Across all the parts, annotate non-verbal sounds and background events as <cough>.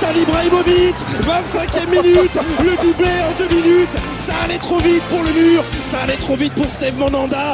Zlatan Ibrahimovic 25e minute Le doublé en deux minutes Ça allait trop vite pour le mur Ça allait trop vite pour Steve Monanda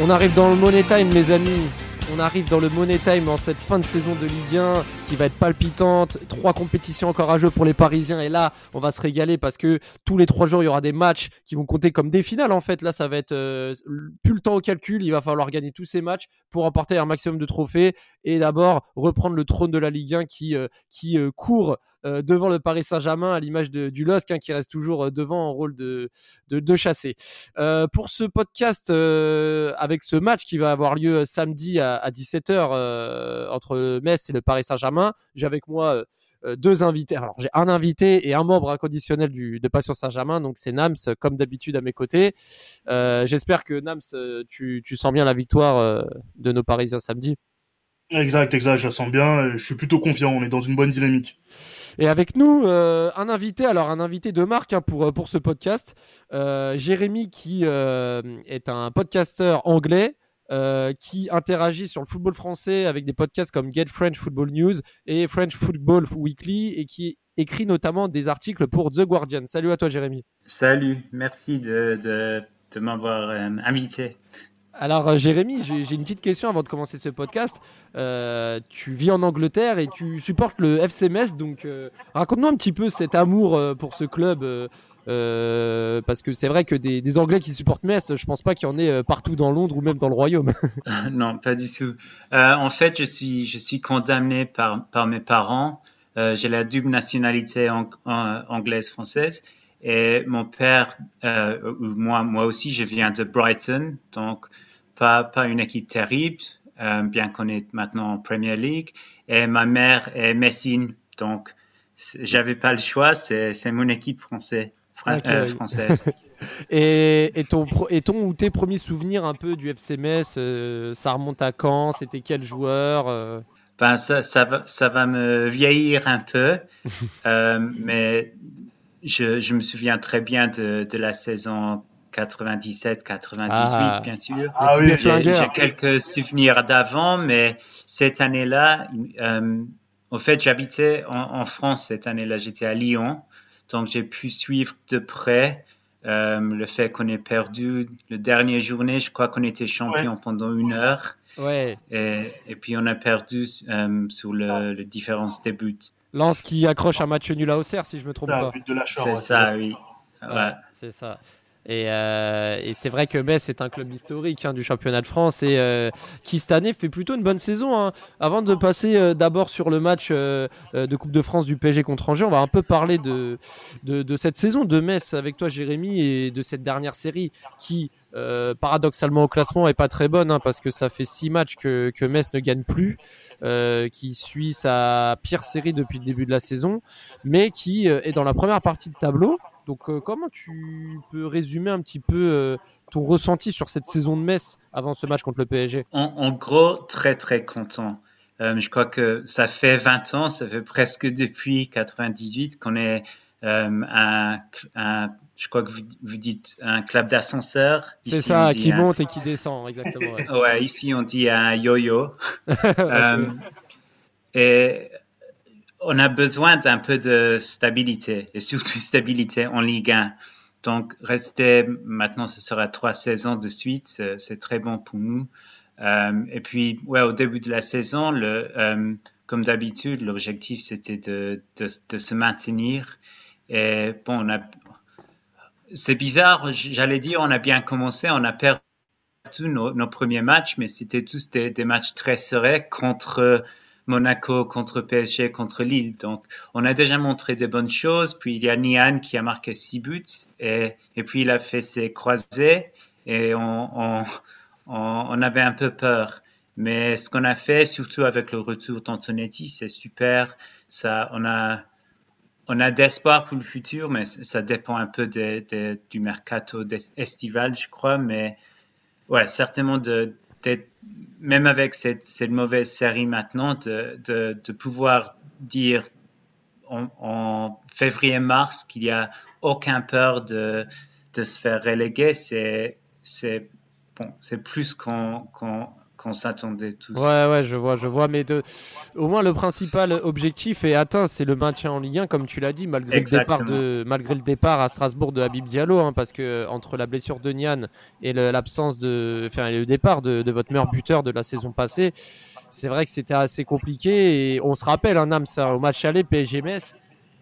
On arrive dans le Money Time, mes amis. On arrive dans le Money Time en cette fin de saison de Ligue 1 qui va être palpitante. Trois compétitions encore à jeu pour les Parisiens. Et là, on va se régaler parce que tous les trois jours, il y aura des matchs qui vont compter comme des finales. En fait, là, ça va être euh, plus le temps au calcul. Il va falloir gagner tous ces matchs pour remporter un maximum de trophées et d'abord reprendre le trône de la Ligue 1 qui, euh, qui euh, court euh, devant le Paris Saint-Germain à l'image du LOSC hein, qui reste toujours euh, devant en rôle de, de, chassé. Euh, pour ce podcast avec ce match qui va avoir lieu samedi à, à 17h euh, entre Metz et le Paris Saint-Germain, j'ai avec moi deux invités. Alors j'ai un invité et un membre inconditionnel du, de Passion Saint-Germain, donc c'est Nams comme d'habitude à mes côtés. J'espère que Nams, tu, tu sens bien la victoire de nos Parisiens samedi. Exact, exact, je la sens bien. et Je suis plutôt confiant. On est dans une bonne dynamique. Et avec nous, euh, un invité, alors un invité de marque hein, pour, euh, pour ce podcast, euh, Jérémy qui euh, est un podcasteur anglais euh, qui interagit sur le football français avec des podcasts comme Get French Football News et French Football Weekly et qui écrit notamment des articles pour The Guardian. Salut à toi Jérémy. Salut, merci de, de, de m'avoir euh, invité. Alors euh, Jérémy, j'ai une petite question avant de commencer ce podcast. Euh, tu vis en Angleterre et tu supportes le FC Metz, donc euh, raconte-nous un petit peu cet amour pour ce club. parce que c'est vrai que des, Anglais qui supportent Metz, je pense pas qu'il y en ait partout dans Londres ou même dans le Royaume. <laughs> <laughs> non, pas du tout. En fait, je suis, je suis condamné par, par mes parents. J'ai la double nationalité ang- ang- anglaise-française. Et mon père, moi, moi aussi, je viens de Brighton, donc pas, pas une équipe terrible, euh, bien qu'on est maintenant en Premier League. Et ma mère est Messine, donc j'avais pas le choix, c'est mon équipe française. Fran- Ok, euh, française. <laughs> Et, et ton, et ton ou tes premiers souvenirs un peu du FC Metz, euh, ça remonte à quand? C'était quel joueur euh? Ben, ça, ça, va, ça va me vieillir un peu, <laughs> mais je, je me souviens très bien de, de la saison 97-98, Ah. bien sûr. Ah oui, J'ai quelques souvenirs d'avant, mais cette année-là, euh, en fait, j'habitais en, en France cette année-là, j'étais à Lyon, donc j'ai pu suivre de près euh, le fait qu'on ait perdu le dernier journée. Je crois qu'on était champion pendant une heure. Ouais, Et, et puis on a perdu euh, sur le, le différence des buts. Lance qui accroche un match nul à Auxerre, si je me trompe C'est pas. un but de lâcheur. C'est ça, oui. Ouais. Ouais, c'est ça. Et, euh, et c'est vrai que Metz est un club historique hein, du championnat de France et euh, qui cette année fait plutôt une bonne saison. hein. Avant de passer euh, d'abord sur le match euh, euh, de Coupe de France du PSG contre Angers, on va un peu parler de, de, de cette saison de Metz avec toi Jérémy et de cette dernière série qui euh, paradoxalement au classement est pas très bonne hein, parce que ça fait six matchs que, que Metz ne gagne plus, qui suit sa pire série depuis le début de la saison, mais qui est dans la première partie de tableau. Donc, euh, comment tu peux résumer un petit peu euh, ton ressenti sur cette saison de Metz avant ce match contre le PSG En, en gros, très très content. Euh, je crois que ça fait 20 ans, ça fait presque depuis 98 qu'on est un, un- je crois que vous, vous dites un club d'ascenseur. C'est ça, qui un- monte et qui descend, exactement. ouais. <laughs> Ouais, ici on dit un yo-yo. <laughs> Et on a besoin d'un peu de stabilité, et surtout <laughs> stabilité en Ligue 1. Donc, rester, maintenant ce sera trois saisons de suite, c'est c'est très bon pour nous. Euh, et puis, ouais, au début de la saison, euh, comme d'habitude, l'objectif c'était de, se maintenir. Et bon, on a, c'est bizarre, j'allais dire, on a bien commencé, on a perdu nos, nos premiers matchs, mais c'était tous des, des matchs très serrés contre Monaco, contre PSG, contre Lille. Donc, on a déjà montré des bonnes choses. Puis, il y a Nian qui a marqué six buts. Et, puis, il a fait ses croisés. Et on avait un peu peur. Mais ce qu'on a fait, surtout avec le retour d'Antonetti, c'est super. Ça, on a, on a d'espoir pour le futur, mais ça dépend un peu du mercato estival, je crois. Mais ouais, certainement de, même avec cette, mauvaise série maintenant, de, pouvoir dire en, février-mars qu'il n'y a aucun peur de, se faire reléguer, c'est bon, plus qu'on qu'on s'attendait tous. Ouais, ouais, je vois, je vois. Mais de... au moins, le principal objectif est atteint, c'est le maintien en Ligue 1, comme tu l'as dit, malgré le, départ de... malgré le départ à Strasbourg de Habib Diallo, hein, parce que entre la blessure de Nian et l'absence de. Enfin, le départ de, votre meilleur buteur de la saison passée, c'est vrai que c'était assez compliqué. Et on se rappelle, un hein, ça, au match aller PSG-Metz.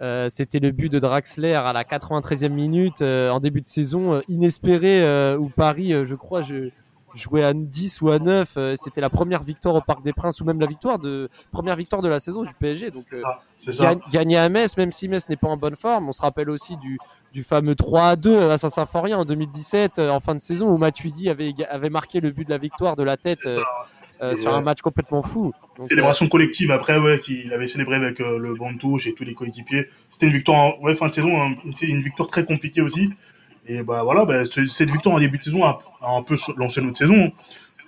Euh, c'était le but de Draxler à la 93e minute euh, en début de saison, euh, inespéré, où Paris, je crois, je, jouer à 10 ou à 9. Euh, c'était la première victoire au Parc des Princes ou même la victoire de première victoire de la saison du PSG. Donc euh, gagner à Metz, même si Metz n'est pas en bonne forme. On se rappelle aussi du, du fameux 3 à 2 à Saint-Symphorien en 2017 euh, en fin de saison où Matuidi avait, avait marqué le but de la victoire de la tête. sur un match complètement fou. Célébration collective après, ouais, qu'il avait célébré avec le banc de touche et tous les coéquipiers. C'était une victoire, ouais, fin de saison, hein, une victoire très compliquée aussi. Et bah voilà, bah, cette victoire en début de saison a, un peu lancé notre saison.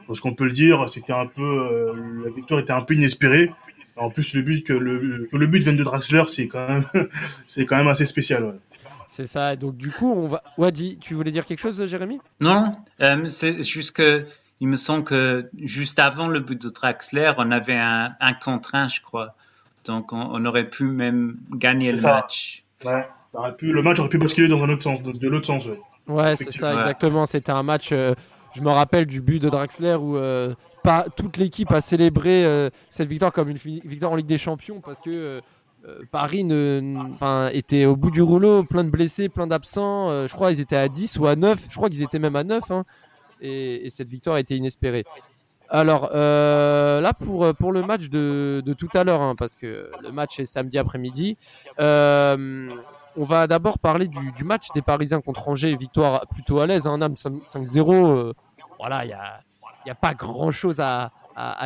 Parce qu'on peut le dire, c'était un peu, euh, la victoire était un peu inespérée. En plus, le but que le, que le but vienne de Draxler, c'est quand même, <laughs> c'est quand même assez spécial. C'est ça. Donc du coup, on va. Wadi, tu voulais dire quelque chose, Jérémy? Non, euh, c'est juste que il me semble que juste avant le but de Draxler, on avait un, un contre un, je crois. Donc on, aurait pu même gagner le match. Ouais le match aurait pu basculer dans un autre sens, de, l'autre sens. Ouais, ouais c'est ça, exactement. C'était un match. Euh, je me rappelle du but de Draxler où euh, pas toute l'équipe a célébré euh, cette victoire comme une victoire en Ligue des Champions parce que Paris ne, était au bout du rouleau, plein de blessés, plein d'absents. je crois qu'ils étaient à 10 ou à 9. Je crois qu'ils étaient même à 9. Hein. et, cette victoire a été inespérée. Alors là pour, pour le match de, de tout à l'heure, hein, parce que le match est samedi après-midi, on va d'abord parler du, match des Parisiens contre Angers. Victoire plutôt à l'aise, un âme 5-0. Euh, voilà, il n'y a, y a, pas grand-chose à,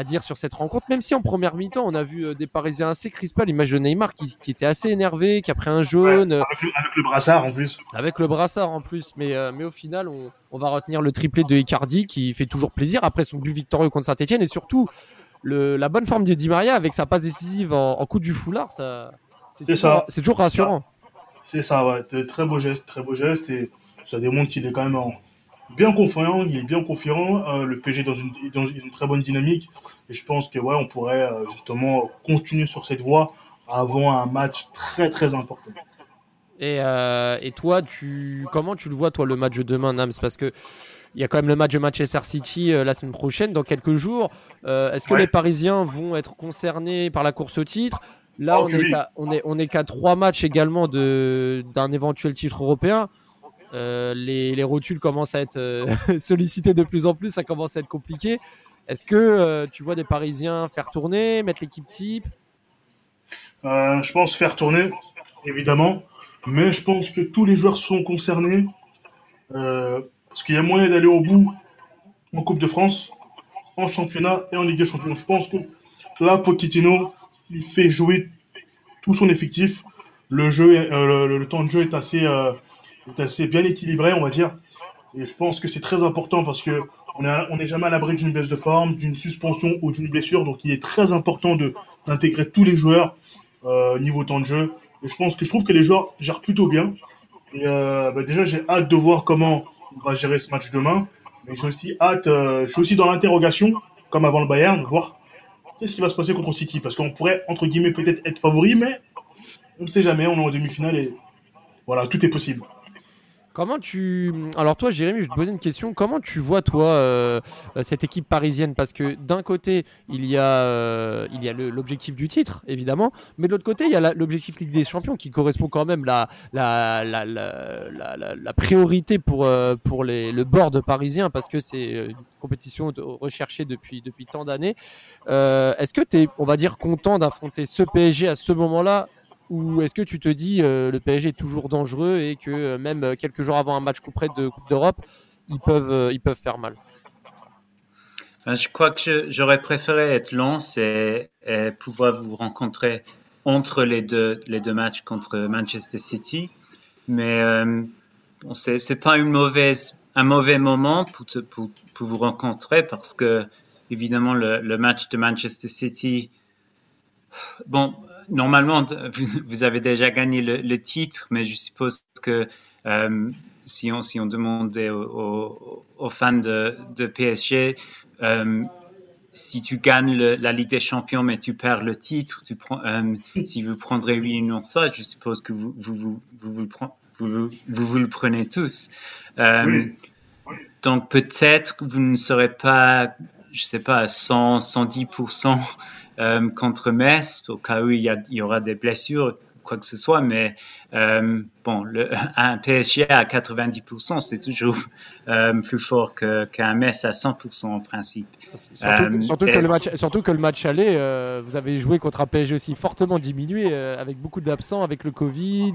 dire sur cette rencontre. Même si en première mi-temps, on a vu euh, des Parisiens assez crispés. L'image de Neymar qui, était assez énervé, qui a pris un jaune. avec, le, brassard en plus. Avec le brassard en plus. Mais, euh, mais au final, on, va retenir le triplé de Icardi qui fait toujours plaisir après son but victorieux contre Saint-Etienne. Et surtout, la bonne forme de Di Maria avec sa passe décisive en, coup du foulard. Ça, c'est toujours, toujours, rassurant. C'est ça, ouais. Très beau geste, très beau geste. Et ça démontre qu'il est quand même bien confiant. Il est bien confiant. Euh, le PG dans une, dans une très bonne dynamique. Et je pense que ouais, on pourrait euh, justement continuer sur cette voie avant un match très très important. Et, euh, et, toi, tu, comment tu le vois, toi, le match de demain, Nams? Parce que il y a quand même le match de Manchester City la semaine prochaine, dans quelques jours. Est-ce que les Parisiens vont être concernés par la course au titre? Là, oh, on, est on, est, qu'à trois matchs également d'un éventuel titre européen. Euh, les, les, rotules commencent à être euh, <laughs> sollicitées de plus en plus, ça commence à être compliqué. Est-ce que euh, tu vois des Parisiens faire tourner, mettre l'équipe type? Je pense faire tourner, évidemment, mais je pense que tous les joueurs sont concernés parce qu'il y a moyen d'aller au bout en Coupe de France, en championnat et en Ligue des Champions. Je pense que là, Pochettino, il fait jouer tout son effectif. Le jeu, le, temps de jeu est assez, est assez bien équilibré, on va dire. Et je pense que c'est très important parce que on n'est jamais à l'abri d'une baisse de forme, d'une suspension ou d'une blessure. Donc, il est très important d'intégrer tous les joueurs euh, niveau temps de jeu. Et je pense que je trouve que les joueurs gèrent plutôt bien. Et euh, bah, déjà, j'ai hâte de voir comment on va gérer ce match demain. Mais j'ai aussi hâte, je suis aussi dans l'interrogation, comme avant le Bayern, voir qu'est-ce qui va se passer contre City Parce qu'on pourrait, entre guillemets, peut-être être favori, mais on ne sait jamais, on est en demi-finale et voilà, tout est possible. Comment tu. Alors, toi, Jérémy, je te poser une question. Comment tu vois, toi, euh, euh, cette équipe parisienne? Parce que d'un côté, il y a, euh, il y a l'objectif du titre, évidemment. Mais de l'autre côté, il y a l'objectif Ligue des Champions qui correspond quand même la, la, la, la, la priorité pour, pour les, le board parisien parce que c'est une compétition recherchée depuis, depuis tant d'années. Est-ce que tu es, on va dire, content d'affronter ce PSG à ce moment-là ou est-ce que tu te dis euh, le PSG est toujours dangereux et que euh, même euh, quelques jours avant un match coup de Coupe d'Europe, ils peuvent, ils peuvent faire mal? Ben, Je crois que j'aurais préféré être lance et, pouvoir vous rencontrer entre les deux, les deux matchs contre Manchester City. Mais euh, bon, c'est pas une mauvaise, un mauvais moment pour, pour, pour, vous rencontrer parce que, évidemment, le, le match de Manchester City, bon, normalement, vous, avez déjà gagné le, titre, mais je suppose que euh, si, on, si on demandait aux, aux, fans de, de PSG, euh, si tu gagnes la Ligue des Champions mais tu perds le titre, tu prends, euh, si vous prendrez oui ou non ça, je suppose que vous vous, vous, vous, vous, le, vous, vous, le prenez tous. Donc peut-être vous ne serez pas, je sais pas, à 100, 110% euh, contre Metz, au cas où il y, a, il y aura des blessures, quoi que ce soit, mais euh, bon, le, <laughs> un PSG à 90%, c'est toujours euh, plus fort qu'un Metz à 100% en principe. Surtout, que, le match, surtout que le match aller, vous avez joué contre un PSG aussi fortement diminué, avec beaucoup d'absents, avec le Covid,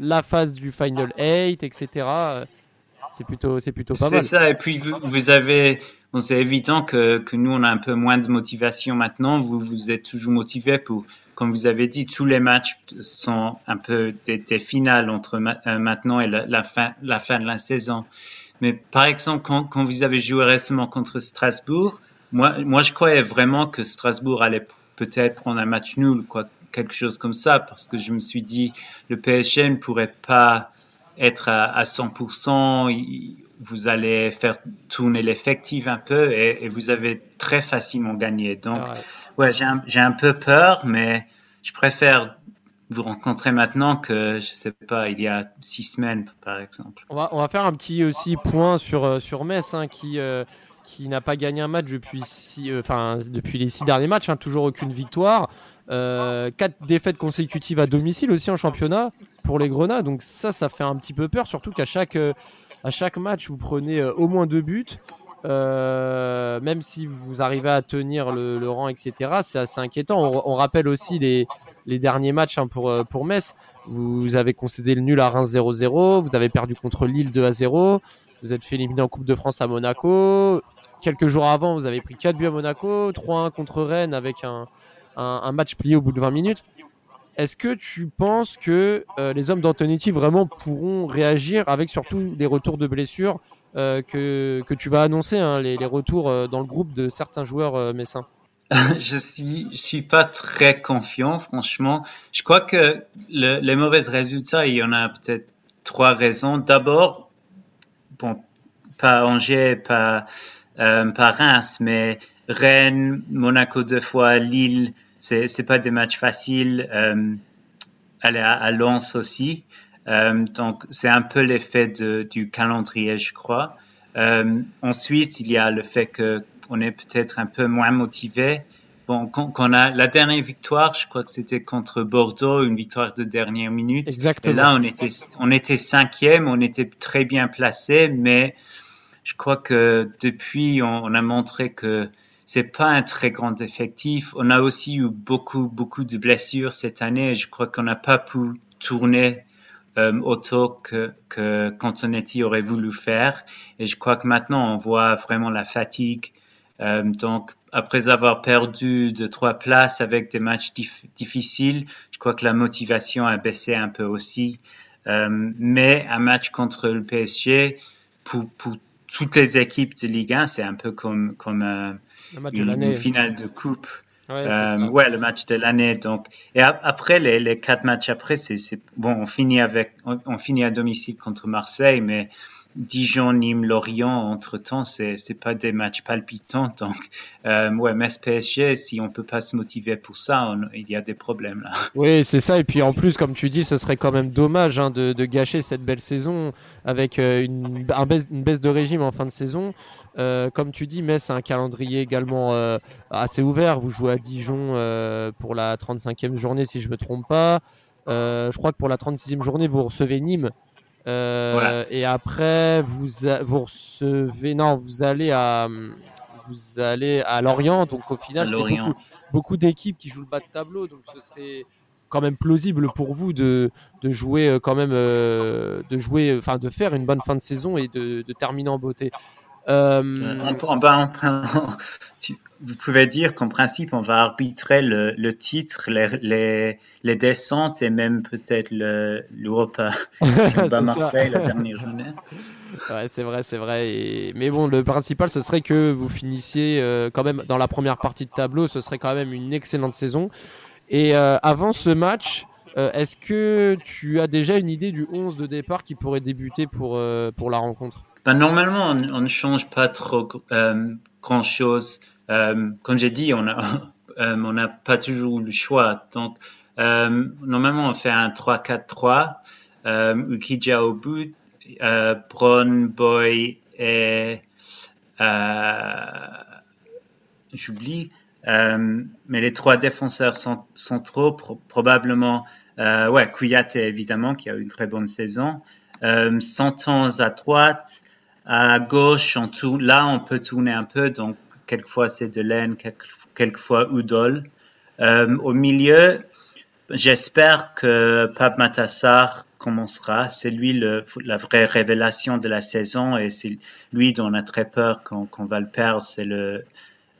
la phase du Final 8, etc. c'est plutôt, c'est plutôt pas mal. C'est ça, et puis vous, vous avez Bon, c'est évident que, que, nous, on a un peu moins de motivation maintenant. Vous, vous êtes toujours motivé pour, comme vous avez dit, tous les matchs sont un peu des, des finales entre euh, maintenant et la, fin, la fin de la saison. Mais par exemple, quand, quand vous avez joué récemment contre Strasbourg, moi, moi, je croyais vraiment que Strasbourg allait peut-être prendre un match nul, quoi, quelque chose comme ça, parce que je me suis dit, le PSG ne pourrait pas être à, à 100% vous allez faire tourner l'effectif un peu et, vous avez très facilement gagné. Donc, ah ouais, j'ai un, un, peu peur, mais je préfère vous rencontrer maintenant que, je sais pas, il y a six semaines, par exemple. On va, on va faire un petit aussi point sur, euh, sur Metz, hein, qui, euh, qui n'a pas gagné un match depuis, six, euh, enfin, depuis les six derniers matchs, hein, toujours aucune victoire. Quatre défaites consécutives à domicile aussi en championnat pour les Grenades. Donc ça, ça fait un petit peu peur, surtout qu'à chaque à chaque match, vous prenez euh, au moins deux buts. Euh, même si vous arrivez à tenir le, rang, etc., c'est assez inquiétant. On, rappelle aussi les, les derniers matchs hein, pour, euh, pour Metz. Vous avez concédé le nul à Reims 0-0, vous avez perdu contre Lille 2-0, vous êtes fait éliminer en Coupe de France à Monaco. Quelques jours avant, vous avez pris 4 buts à Monaco, 3-1 contre Rennes avec un, un, match plié au bout de 20 minutes. Est-ce que tu penses que euh, les hommes d'Antonetti vraiment pourront réagir avec surtout les retours de blessures euh, que, que, tu vas annoncer, hein, les, retours euh, dans le groupe de certains joueurs messins? <laughs> Je suis, suis pas très confiant, franchement. Je crois que le, les mauvais résultats, il y en a peut-être trois raisons. D'abord, bon, pas Angers, pas, pas Reims, mais Rennes, Monaco deux fois, Lille, c'est c'est pas des matchs faciles. Euh, aller à, à Lens aussi. Euh, donc c'est un peu l'effet du calendrier, je crois. Euh, ensuite, il y a le fait que on est peut-être un peu moins motivé. Bon, quand, on a la dernière victoire, je crois que c'était contre Bordeaux, une victoire de dernière minute. Exactement. Et là, on était, on était cinquième, on était très bien placé, mais je crois que depuis, on, a montré que c'est pas un très grand effectif. On a aussi eu beaucoup, beaucoup de blessures cette année. Je crois qu'on n'a pas pu tourner euh, autant que, que Cantonetti aurait voulu faire. Et je crois que maintenant, on voit vraiment la fatigue. Euh, donc, après avoir perdu de trois places avec des matchs difficiles, je crois que la motivation a baissé un peu aussi. Euh, mais un match contre le PSG, pour, pour toutes les équipes de Ligue 1, c'est un peu comme, comme euh, une, finale de coupe. Ouais, euh, ouais, le match de l'année. Donc, et après les, les, quatre matchs après, c'est bon. On finit avec, on, on, finit à domicile contre Marseille, mais Dijon, Nîmes, Lorient, entre-temps, c'est c'est pas des matchs palpitants. <laughs> Donc, euh, ouais, PSG, si on peut pas se motiver pour ça, il y a des problèmes là. <laughs> Oui, c'est ça. Et puis en plus, comme tu dis, ce serait quand même dommage hein, de, gâcher cette belle saison avec euh, une, baisse, de régime en fin de saison. Euh, comme tu dis, Metz a un calendrier également euh, assez ouvert. Vous jouez à Dijon pour la 35e journée, si je me trompe pas. je crois que pour la 36e journée, vous recevez Nîmes. Euh, et après, vous, vous recevez, non, vous allez à, vous allez à Lorient. Donc au final, c'est beaucoup, beaucoup d'équipes qui jouent le bas de tableau. Donc ce serait quand même plausible pour vous de, de jouer euh, quand même, euh, de jouer, enfin de faire une bonne fin de saison et de, de terminer en beauté. Euh, vous pouvez dire qu'en principe, on va arbitrer le, titre, les, les, descentes et même peut-être l'Europa <laughs> si on bat Marseille la dernière journée. Ouais, c'est vrai, c'est vrai. Mais bon, le principal, ce serait que vous finissiez euh, quand même dans la première partie de tableau. Ce serait quand même une excellente saison. Et euh, avant ce match, est-ce que tu as déjà une idée du 11 de départ qui pourrait débuter pour, pour la rencontre? Ben, normalement, on ne change pas trop euh, grand-chose. Euh, comme j'ai dit, on a <laughs> euh, on n'a pas toujours le choix. Donc, normalement, on fait un 3-4-3. Ukija au but, Bron, Boy et j'oublie. mais les trois défenseurs sont centraux, probablement, ouais, Kouyaté évidemment, qui a eu une très bonne saison. Euh, Santons à droite, à gauche, on là, on peut tourner un peu. Donc, quelquefois, c'est Delaine, quelquefois Udol. Euh, au milieu, j'espère que Pape Matassar commencera. C'est lui le, la vraie révélation de la saison et c'est lui dont on a très peur qu'on va le perdre. C'est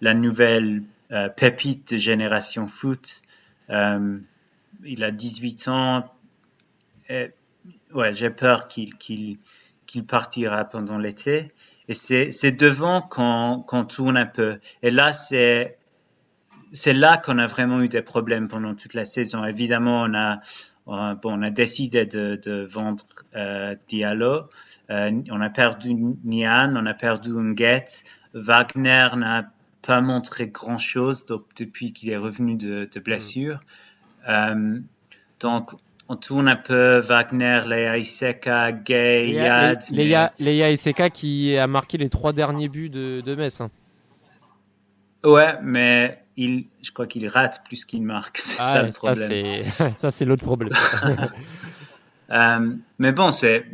la nouvelle euh, pépite de Génération Foot. Euh, il a 18 ans. Et, ouais, j'ai peur qu'il qu'il qu'il partira pendant l'été. Et c'est devant qu'on tourne un peu. Et là, c'est là qu'on a vraiment eu des problèmes pendant toute la saison. Évidemment, on a on a décidé de, vendre euh, Diallo. Euh, on a perdu Nian, on a perdu Nguet. Wagner n'a pas montré grand chose depuis qu'il est revenu de, de blessure. Mm. Donc, on tourne un peu Wagner, Leia Iseka, Gay, Yad. Leia, Iseka qui a marqué les trois derniers buts de, de Metz. Hein. Ouais, mais il, je crois qu'il rate plus qu'il marque. <laughs> C'est ça le problème. <laughs> Ça, c'est l'autre problème. <laughs> Euh, mais bon, c'est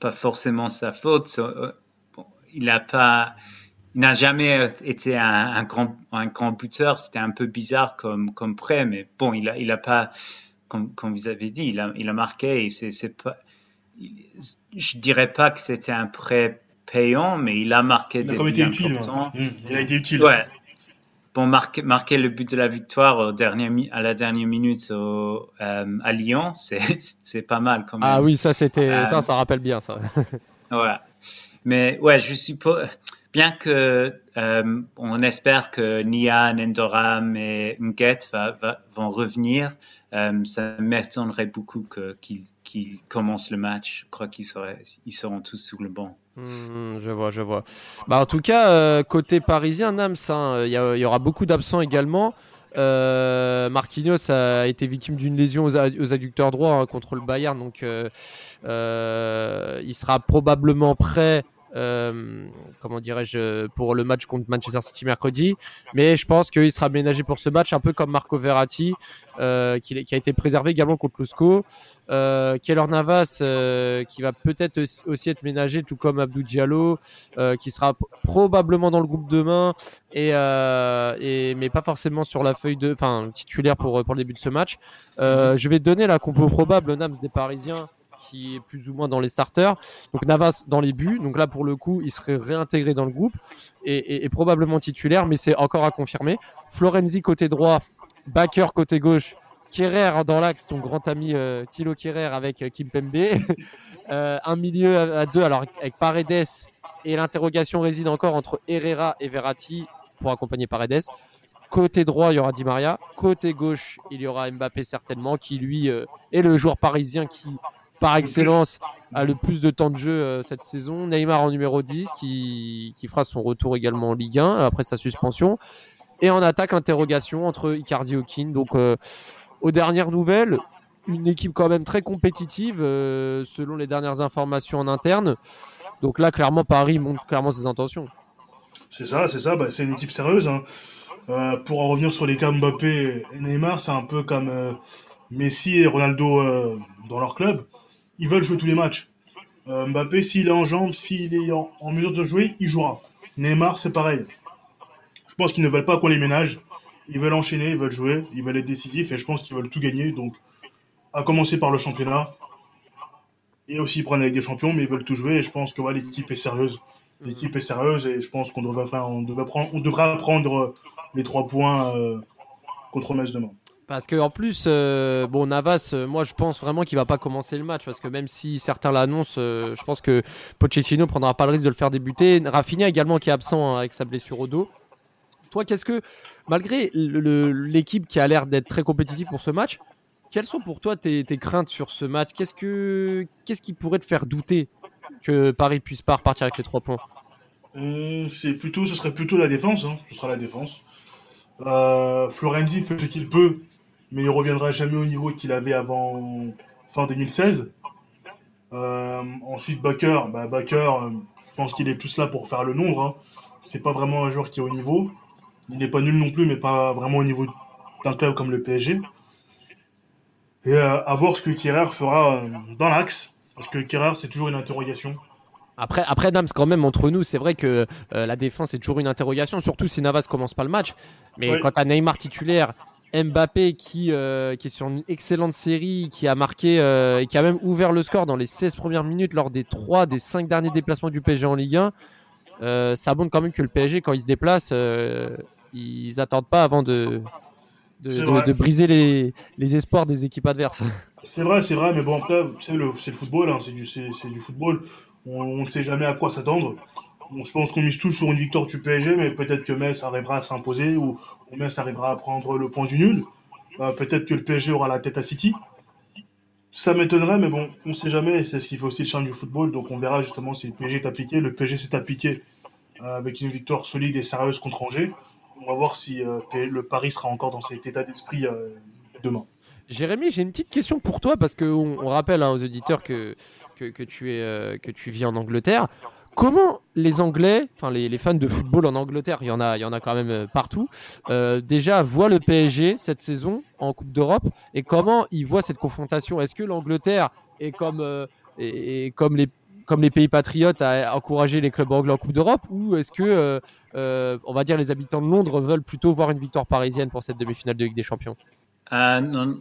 pas forcément sa faute. Euh, il n'a pas. Il n'a jamais été un, grand, un grand buteur. C'était un peu bizarre comme, comme prêt, mais bon, il n'a il a pas comme, vous avez dit, il a, il a marqué et c'est pas, je dirais pas que c'était un prêt payant, mais il a marqué il a des été utile. Mmh, il a été utile. Ouais. Bon, marquer, marquer le but de la victoire au dernier, à la dernière minute au, euh, à Lyon, c'est <laughs> pas mal quand même. Ah oui, ça c'était euh, ça, ça rappelle bien ça. <laughs> ouais. Mais ouais, je suppose bien que euh, on espère que Nia, Nendoram et Nguet va, vont revenir. Euh, ça m'étonnerait beaucoup qu'ils commencent le match. Je crois qu'ils ils seront tous sur le banc. Hmm, je vois, je vois. Bah, en tout cas, euh, côté parisien, Nams, hein, il y, aura beaucoup d'absents également. Euh, Marquinhos a été victime d'une lésion aux, adducteurs droits hein, contre le Bayern, donc il sera probablement prêt euh, comment dirais-je, pour le match contre Manchester City mercredi. Mais je pense qu'il sera aménagé pour ce match, un peu comme Marco Verratti, euh, qui, a été préservé également contre Lusco. Euh, Keller Navas, euh, qui va peut-être aussi être ménagé, tout comme Abdou Diallo, euh, qui sera probablement dans le groupe demain, et, et mais pas forcément sur la feuille de, enfin titulaire pour pour le début de ce match. je vais donner la compo probable Nams des Parisiens qui est plus ou moins dans les starters. Donc Navas dans les buts. Donc là, pour le coup, il serait réintégré dans le groupe et, probablement titulaire, mais c'est encore à confirmer. Florenzi côté droit, Baker côté gauche, Kerrer dans l'axe, ton grand ami euh, Thilo Kerrer avec euh, Kim Pembe. <laughs> Euh, un milieu à, deux, alors avec Paredes. Et l'interrogation réside encore entre Herrera et Verratti pour accompagner Paredes. Côté droit, il y aura Di Maria. Côté gauche, il y aura Mbappé certainement, qui lui est le joueur parisien qui par excellence a le plus de temps de jeu euh, cette saison. Neymar en numéro 10 qui, qui fera son retour également en Ligue 1 après sa suspension. Et en attaque, l'interrogation entre Icardi et Okin. Donc, euh, aux dernières nouvelles, une équipe quand même très compétitive euh, selon les dernières informations en interne. Donc là, clairement, Paris montre clairement ses intentions. C'est ça, c'est ça. Bah, c'est une équipe sérieuse. Hein. pour en revenir sur les cas Mbappé et Neymar, c'est un peu comme Messi et Ronaldo dans leur club ils veulent jouer tous les matchs. Euh, Mbappé, s'il est en jambes, s'il est en, mesure de jouer, il jouera. Neymar, c'est pareil. Je pense qu'ils ne veulent pas qu'on les ménage. Ils veulent enchaîner, ils veulent jouer, ils veulent être décisifs et je pense qu'ils veulent tout gagner. Donc, à commencer par le championnat et aussi prendre avec des champions, mais ils veulent tout jouer et je pense que l'équipe est sérieuse. L'équipe est sérieuse et je pense qu'on devra prendre les trois points contre Metz demain. Parce que plus, euh, bon Navas, euh, moi je pense vraiment qu'il va pas commencer le match parce que même si certains l'annoncent, euh, je pense que Pochettino prendra pas le risque de le faire débuter. Rafinha également qui est absent hein, avec sa blessure au dos. Toi, qu'est-ce que, malgré l'équipe qui a l'air d'être très compétitive pour ce match, quelles sont pour toi tes, craintes sur ce match? Qu'est-ce que, qu'est-ce qui pourrait te faire douter que Paris puisse pas repartir avec les trois points? C'est plutôt, ce serait plutôt la défense. Hein. Ce sera la défense. Florenzi fait ce qu'il peut mais il reviendra jamais au niveau qu'il avait avant fin 2016. Euh, ensuite, Baker, bah, euh, je pense qu'il est plus là pour faire le nombre. Hein. C'est pas vraiment un joueur qui est au niveau. Il n'est pas nul non plus, mais pas vraiment au niveau d'un club comme le PSG. Et euh, à voir ce que Kerrer fera dans l'axe, parce que Kerrer, c'est toujours une interrogation. Après, après Nams, quand même, entre nous, c'est vrai que la défense est toujours une interrogation, surtout si Navas commence pas le match. Mais quand tu Neymar titulaire Mbappé qui, euh, qui est sur une excellente série, qui a marqué euh, et qui a même ouvert le score dans les 16 premières minutes lors des 3 des 5 derniers déplacements du PSG en Ligue 1. Euh, ça montre quand même que le PSG, quand il se déplace, ils n'attendent pas avant de, de, briser les, les, espoirs des équipes adverses. C'est vrai, c'est vrai, mais bon, après, c'est le, le, football, hein, c'est du, du, football. On ne sait jamais à quoi s'attendre je pense qu'on mise tous sur une victoire du PSG, mais peut-être que Metz arrivera à s'imposer ou, Metz arrivera à prendre le point du nul. Euh, peut-être que le PSG aura la tête à City. Ça m'étonnerait, mais bon, on ne sait jamais. C'est ce qui fait aussi le charme du football. Donc on verra justement si le PSG est appliqué. Le PSG s'est appliqué euh, avec une victoire solide et sérieuse contre Angers. On va voir si euh, le Paris sera encore dans cet état d'esprit demain. Jérémy, j'ai une petite question pour toi parce qu'on on rappelle hein, aux auditeurs que, que tu es, que tu vis en Angleterre. Comment les Anglais, enfin les, fans de football en Angleterre, il y en a, il y en a quand même euh, partout, euh, déjà voient le PSG cette saison en Coupe d'Europe et comment ils voient cette confrontation? Est-ce que l'Angleterre est comme, euh, comme les comme les pays patriotes à encourager les clubs anglais en Coupe d'Europe ou est-ce que on va dire les habitants de Londres veulent plutôt voir une victoire parisienne pour cette demi-finale de Ligue des Champions? Non.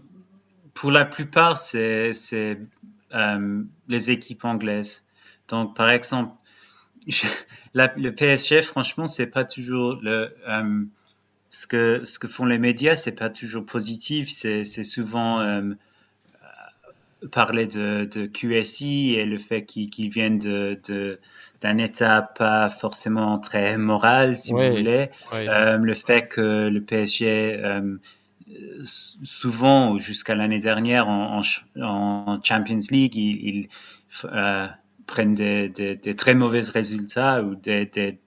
Pour la plupart, c'est les équipes anglaises. Donc, par exemple, le PSG, franchement, c'est pas toujours le euh, ce que ce que font les médias, c'est pas toujours positif. C'est souvent euh, parler de, de, QSI et le fait qu'ils viennent de, d'un état pas forcément très moral, si vous voulez. Euh, le fait que le PSG souvent, jusqu'à l'année dernière en, en, Champions League, il, il prennent des, très mauvais résultats ou des, des,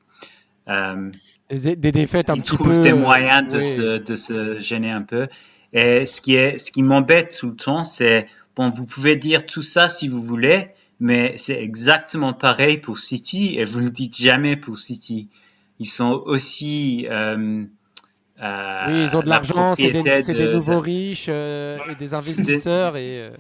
euh, des, défaites un petit peu. des moyens de, se, de se gêner un peu. Et ce qui, est, ce qui m'embête tout le temps, c'est, bon, vous pouvez dire tout ça si vous voulez, mais c'est exactement pareil pour City et vous ne le dites jamais pour City. Ils sont aussi. Euh, euh, oui, ils ont de l'argent, c'est des, nouveaux riches et des investisseurs. et,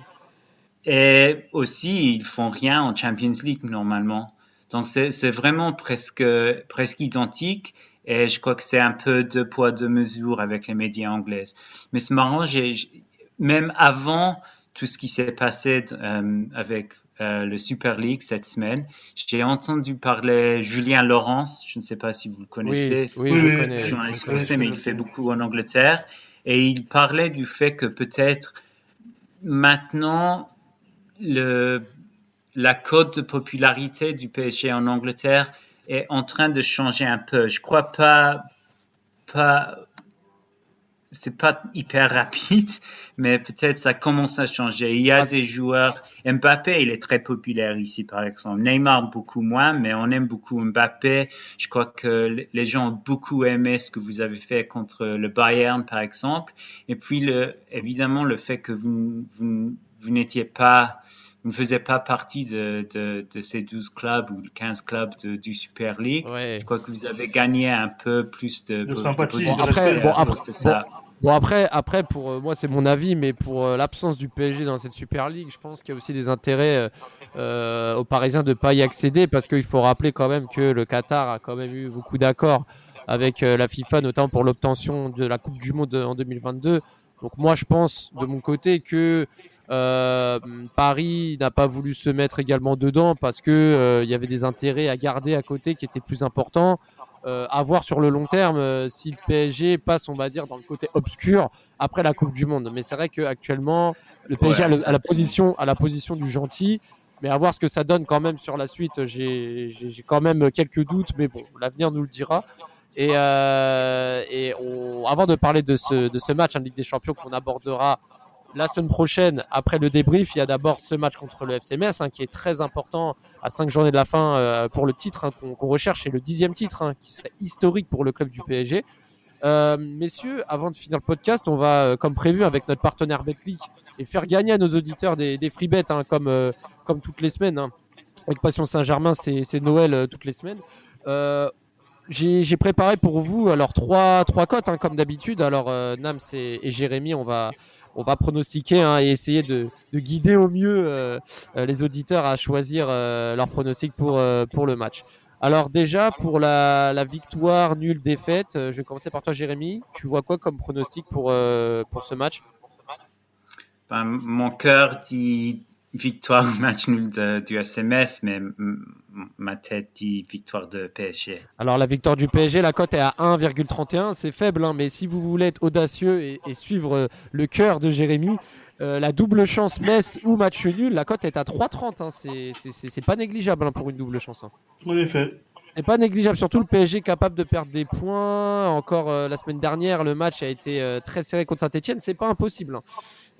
et aussi, ils font rien en Champions League normalement. Donc c'est vraiment presque, presque identique. Et je crois que c'est un peu de poids, de mesure avec les médias anglais. Mais c'est marrant, même avant tout ce qui s'est passé euh, avec euh, le Super League cette semaine, j'ai entendu parler Julien Laurence. Je ne sais pas si vous le connaissez. Oui, oui, je le connais. Journaliste français, mais il fait beaucoup en Angleterre. Et il parlait du fait que peut-être maintenant, la cote de popularité du PSG en Angleterre est en train de changer un peu. Je crois pas, pas, c'est pas hyper rapide, mais peut-être ça commence à changer. Il y a des joueurs, Mbappé, il est très populaire ici, par exemple. Neymar, beaucoup moins, mais on aime beaucoup Mbappé. Je crois que les gens ont beaucoup aimé ce que vous avez fait contre le Bayern, par exemple. Et puis, évidemment, le fait que vous, vous n'étiez pas, vous ne faisiez pas partie de, de, de, ces 12 clubs ou 15 clubs de, du Super League. Je crois que vous avez gagné un peu plus de, de sympathie. Bon, après, bon, après, ça. Bon, après, après, pour euh, moi, c'est mon avis, mais pour euh, l'absence du PSG dans cette Super League, je pense qu'il y a aussi des intérêts euh, aux Parisiens de ne pas y accéder parce qu'il faut rappeler quand même que le Qatar a quand même eu beaucoup d'accords avec la FIFA, notamment pour l'obtention de la Coupe du Monde en 2022. Donc moi, je pense de mon côté que Euh, Paris n'a pas voulu se mettre également dedans parce que euh, il y avait des intérêts à garder à côté qui étaient plus importants. Euh, à voir sur le long terme si le PSG passe, on va dire, dans le côté obscur après la Coupe du Monde. Mais c'est vrai qu'actuellement, le PSG Ouais, a, le- ça, a la position, à la position du gentil. Mais à voir ce que ça donne quand même sur la suite, j'ai quand même quelques doutes, mais bon, l'avenir nous le dira. Et, et on- avant de parler de ce, de ce match en Ligue des Champions qu'on abordera la semaine prochaine, après le débrief, il y a d'abord ce match contre le FCMS hein, qui est très important à cinq journées de la fin euh, pour le titre hein, qu'on recherche et le dixième titre hein, qui serait historique pour le club du PSG. Euh, messieurs, avant de finir le podcast, on va, euh, comme prévu, avec notre partenaire BetClick et faire gagner à nos auditeurs des, des free bets comme, comme toutes les semaines. Avec Passion Saint-Germain, c'est Noël toutes les semaines. J'ai préparé pour vous alors trois, trois cotes comme d'habitude. Alors Nams et, et Jérémy, on va, on va pronostiquer hein, et essayer de, de guider au mieux euh, euh, les auditeurs à choisir euh, leur pronostic pour, le match. Alors déjà pour la, victoire nulle défaite, je vais commencer par toi Jérémy. Tu vois quoi comme pronostic pour, pour ce match? Ben, mon cœur dit victoire au <laughs> match nul de- du SMS, mais ma tête dit victoire de PSG. Alors la victoire du PSG, la cote est à 1,31, c'est faible, hein, mais si vous voulez être audacieux et, et suivre euh, le cœur de Jérémy, euh, la double chance Metz ou match nul, la cote est à 3,30. Hein, c'est- c'est c'est- c'est pas négligeable hein, pour une double chance. hein. En effet. C'est pas négligeable, surtout le PSG capable de perdre des points. Encore euh, la semaine dernière, le match a été euh, très serré contre Saint-Etienne, c'est pas impossible.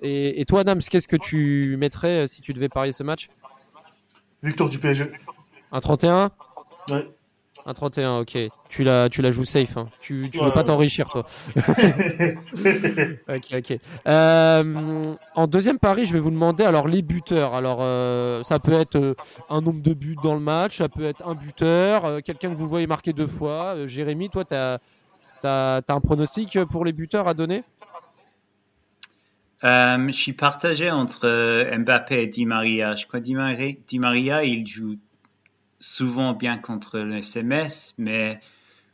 Et, et toi, Nams, qu'est-ce que tu mettrais euh, si tu devais parier ce match Victoire du PSG. Un 31 Ouais. Un 31, ok. Tu la, tu la joues safe. hein. Tu, tu Ouais, veux pas ouais. t'enrichir, toi. <laughs> ok, ok. Euh, en deuxième pari, je vais vous demander alors les buteurs. Alors, euh, ça peut être euh, un nombre de buts dans le match, ça peut être un buteur, quelqu'un que vous voyez marquer deux fois. Jérémy, toi, tu as, un pronostic pour les buteurs à donner? Euh, je suis partagé entre euh, Mbappé et Di Maria. Je crois Di Maria, Di Maria, il joue souvent bien contre le FCMS, mais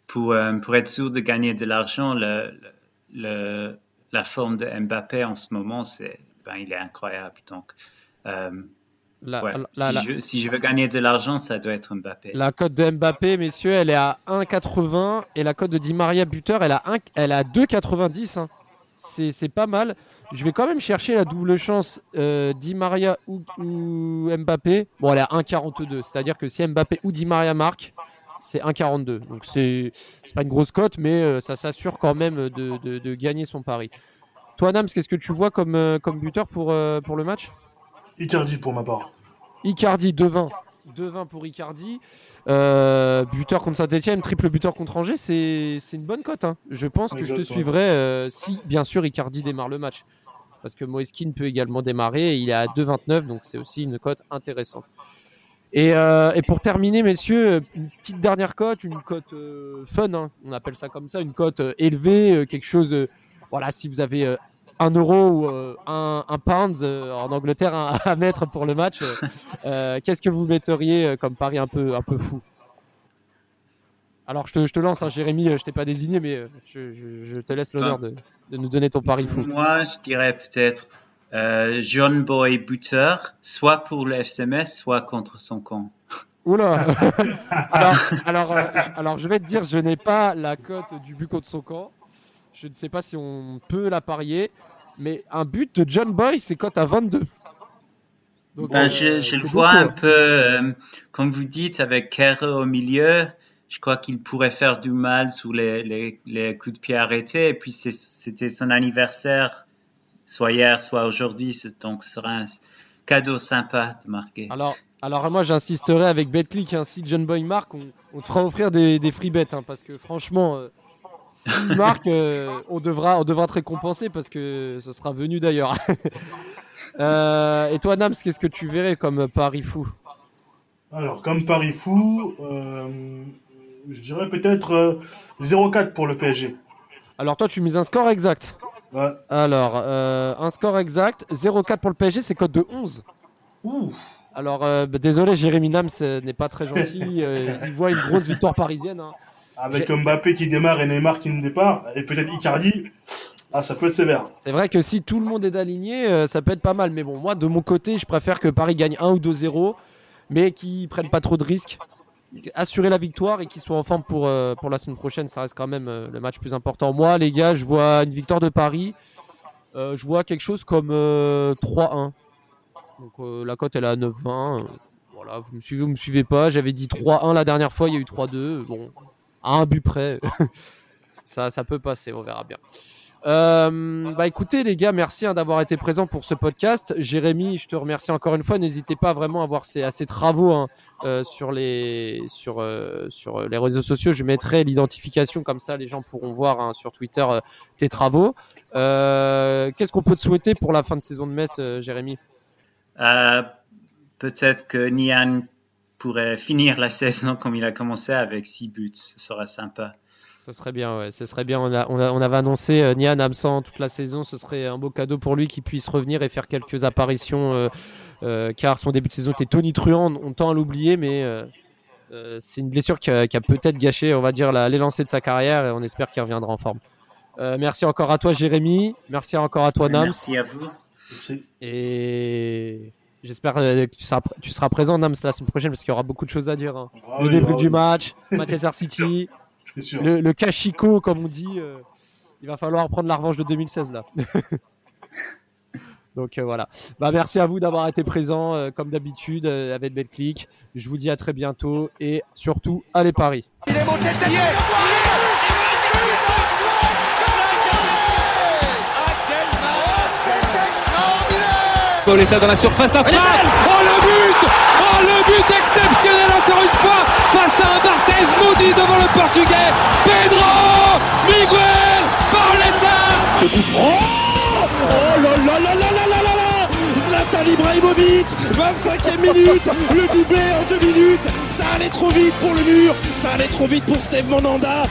pour, euh, pour être sûr de gagner de l'argent, le, le- la forme de Mbappé en ce moment, c'est, ben, il est incroyable. Donc, euh, la, ouais, la- si, la- je, si je veux gagner de l'argent, ça doit être Mbappé. la cote de Mbappé, messieurs, elle est à 1,80 et la cote de Di Maria buteur, elle est à, 1 elle est à 2,90. hein. C'est pas mal. Je vais quand même chercher la double chance euh, Di Maria ou, ou Mbappé. Bon, elle est à 1,42. C'est-à-dire que si Mbappé ou Di Maria marque, c'est 1,42. Donc c'est c'est pas une grosse cote, mais euh, ça s'assure quand même de, de- de gagner son pari. Toi, Nams, qu'est-ce que tu vois comme, euh, comme buteur pour, euh, pour le match? Icardi pour ma part. Icardi 2-20. 2-20 pour Icardi. Euh, buteur contre Saint-Etienne, triple buteur contre Angers, c'est une bonne cote. hein. Je pense que je te suivrai euh, si, bien sûr, Icardi démarre le match. Parce que Moeskin peut également démarrer. il est à 2,29, donc c'est aussi une cote intéressante. Et, euh, et pour terminer, messieurs, une petite dernière cote, une cote fun, hein. on appelle ça comme ça, une cote élevée, quelque chose. voilà, si vous avez euh, un euro ou euh, un, un pound euh, en Angleterre à, <laughs> à mettre pour le match, euh, qu'est-ce que vous metteriez comme pari un peu, un peu fou? Alors je te, je te lance, hein, Jérémy, je t'ai pas désigné, mais je, je- je te laisse l'honneur de, de nous donner ton pari fou. Moi, je dirais peut-être John Boy buteur, soit pour le FCMS, soit contre son camp. Oula <laughs> <laughs> alors, alors, alors, je vais te dire, je n'ai pas la cote du but contre son camp. Je ne sais pas si on peut la parier, mais un but de John Boy, c'est cote à 22. Donc, Ben, euh, je, le vois beaucoup, un hein. peu, euh, comme vous dites, avec Kerr au milieu. Je crois qu'il pourrait faire du mal sous les, les, les coups de pied arrêtés. Et puis, c'était son anniversaire, soit hier, soit aujourd'hui. Donc, ce sera un cadeau sympa de marquer. Alors, alors moi, j'insisterai avec BetClick. hein, si John Boy marque, on, on te fera offrir des, des free bets. hein, parce que franchement, euh, s'il marque, euh, on, devra, on devra te récompenser parce que ce sera venu d'ailleurs. <laughs> Euh, et toi, Nams, qu'est-ce que tu verrais comme pari fou? Alors, comme Paris fou, euh, je dirais peut-être euh, 0-4 pour le PSG. Alors, toi, tu mises un score exact. Ouais. Alors, un score exact, 0,4 pour le PSG, c'est code de 11. Ouh. Alors, euh, bah, désolé, Jérémy Nams euh, n'est pas très gentil. euh, il voit une grosse victoire parisienne. hein. Avec Mbappé qui démarre et Neymar qui ne départ, et peut-être Icardi. Ah, ça peut être sévère. C'est vrai que si tout le monde est aligné, euh, ça peut être pas mal. Mais bon, moi, de mon côté, je préfère que Paris gagne 1 ou 2-0, mais qu'ils prennent pas trop de risques. Assurer la victoire et qu'ils soient en forme pour, euh, pour la semaine prochaine, ça reste quand même euh, le match plus important. Moi, les gars, je vois une victoire de Paris. Euh, je vois quelque chose comme euh, 3-1. Donc euh, la cote, elle est à 9-20. Euh, voilà, vous me suivez, vous me suivez pas. J'avais dit 3-1 la dernière fois, il y a eu 3-2. Bon, à un but près, <laughs> ça, ça peut passer, on verra bien. Euh, bah écoutez les gars, merci hein, d'avoir été présents pour ce podcast. Jérémy, je te remercie encore une fois. N'hésitez pas vraiment à voir ces, à travaux hein, euh, sur les sur euh, sur les réseaux sociaux. Je mettrai l'identification comme ça, les gens pourront voir hein, sur Twitter tes travaux. Qu'est-ce qu'on peut te souhaiter pour la fin de saison de Metz, Jérémy? Peut-être que Nian pourrait finir la <laughs> saison comme il a commencé avec six buts. Ce serait sympa. Ce serait bien, ouais, ce serait bien. On, a, on, a- on avait annoncé euh, Nian absent toute la saison. Ce serait un beau cadeau pour lui qu'il puisse revenir et faire quelques apparitions. euh, euh, car son début de saison était tonitruant. On tend à l'oublier, mais euh, euh, c'est une blessure qui a, qui a peut-être gâché, on va dire, la- l'élancé de sa carrière. Et on espère qu'il reviendra en forme. Euh, merci encore à toi, Jérémy. Merci encore à toi, Nams. Merci à vous. Merci. Et j'espère euh, que tu seras, tu seras présent, Nams, la semaine prochaine parce qu'il y aura beaucoup de choses à dire. hein. Ah le oui, début ah du oui, match, <laughs> Manchester City. Sûr. le, le Kashiko, comme on dit, euh, il va falloir prendre la revanche de 2016 là. <laughs> Donc euh, voilà. Bah, merci à vous d'avoir été présents euh, comme d'habitude euh, avec Betclic. Je vous dis à très bientôt et surtout allez Paris. Il est monté de Pauletta dans la surface d'affaire. Oh le but. Oh le but exceptionnel encore une fois face à un Barthez maudit devant le portugais. Pedro Miguel Pauletta Ce coup franc. Oh là là là là là là là là Zlatan Ibrahimovic 25e minute. Le doublé en deux minutes. Ça allait trop vite pour le mur. Ça allait trop vite pour Steve Monanda